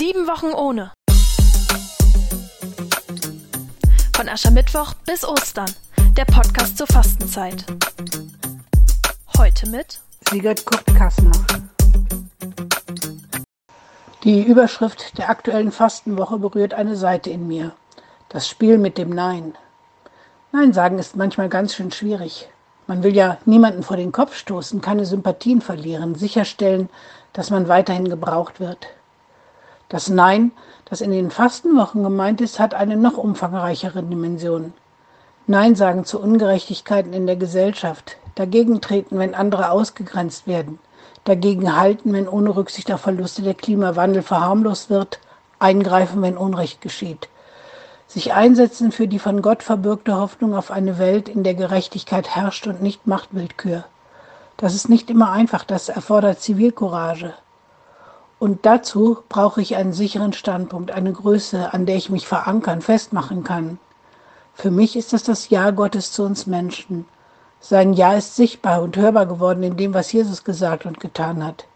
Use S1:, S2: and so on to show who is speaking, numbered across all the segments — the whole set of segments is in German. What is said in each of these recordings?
S1: Sieben Wochen ohne. Von Aschermittwoch bis Ostern. Der Podcast zur Fastenzeit. Heute mit
S2: Sigurd Kurt-Kassner. Die Überschrift der aktuellen Fastenwoche berührt eine Seite in mir. Das Spiel mit dem Nein. Nein sagen ist manchmal ganz schön schwierig. Man will ja niemanden vor den Kopf stoßen, keine Sympathien verlieren, sicherstellen, dass man weiterhin gebraucht wird. Das Nein, das in den Fastenwochen gemeint ist, hat eine noch umfangreichere Dimension. Nein sagen zu Ungerechtigkeiten in der Gesellschaft, dagegen treten, wenn andere ausgegrenzt werden, dagegen halten, wenn ohne Rücksicht auf Verluste der Klimawandel verharmlost wird, eingreifen, wenn Unrecht geschieht – sich einsetzen für die von Gott verbürgte Hoffnung auf eine Welt, in der Gerechtigkeit herrscht und nicht Machtwillkür. Das ist nicht immer einfach, das erfordert Zivilcourage. Und dazu brauche ich einen sicheren Standpunkt, eine Größe, an der ich mich verankern, festmachen kann. Für mich ist es das Ja Gottes zu uns Menschen. Sein Ja ist sichtbar und hörbar geworden in dem, was Jesus gesagt und getan hat.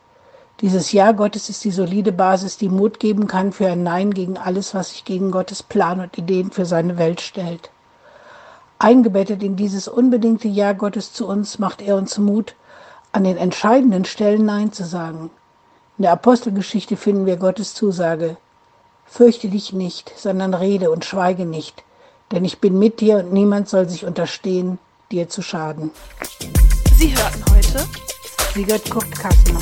S2: Dieses Ja Gottes ist die solide Basis, die Mut geben kann für ein Nein gegen alles, was sich gegen Gottes Plan und Ideen für seine Welt stellt. Eingebettet in dieses unbedingte Ja Gottes zu uns macht er uns Mut, an den entscheidenden Stellen Nein zu sagen. In der Apostelgeschichte finden wir Gottes Zusage. Fürchte dich nicht, sondern rede und schweige nicht, denn ich bin mit dir und niemand soll sich unterstehen, dir zu schaden.
S1: Sie hörten heute
S2: Sigurd Kurt Kassner.